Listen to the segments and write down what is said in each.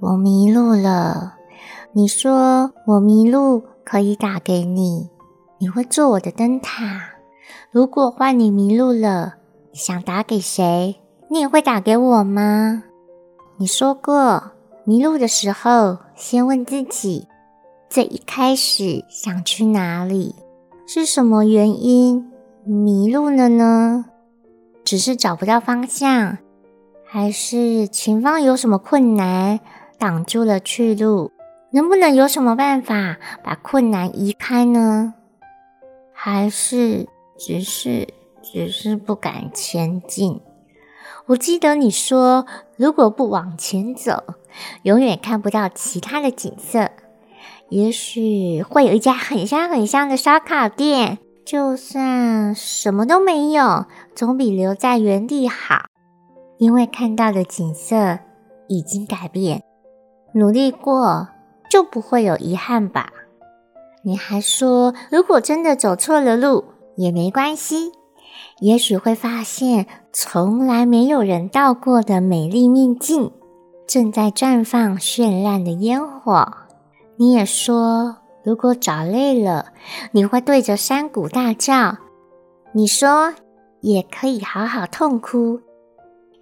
我迷路了。你说我迷路可以打给你，你会做我的灯塔。如果换你迷路了，想打给谁？你也会打给我吗？你说过，迷路的时候先问自己，最一开始想去哪里？是什么原因迷路了呢？只是找不到方向。还是前方有什么困难挡住了去路？能不能有什么办法把困难移开呢？还是只是只是不敢前进？我记得你说，如果不往前走，永远看不到其他的景色。也许会有一家很香很香的烧烤店，就算什么都没有，总比留在原地好。因为看到的景色已经改变，努力过就不会有遗憾吧？你还说，如果真的走错了路也没关系，也许会发现从来没有人到过的美丽秘境，正在绽放绚烂的烟火。你也说，如果找累了，你会对着山谷大叫。你说，也可以好好痛哭。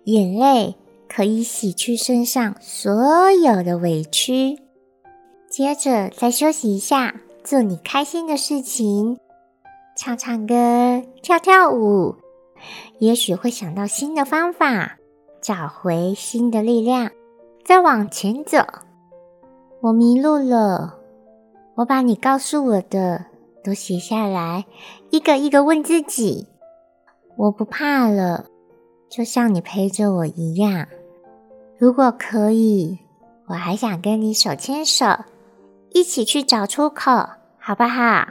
眼泪可以洗去身上所有的委屈，接着再休息一下，做你开心的事情，唱唱歌，跳跳舞，也许会想到新的方法，找回新的力量，再往前走。我迷路了，我把你告诉我的都写下来，一个一个问自己，我不怕了。就像你陪着我一样，如果可以，我还想跟你手牵手，一起去找出口，好不好？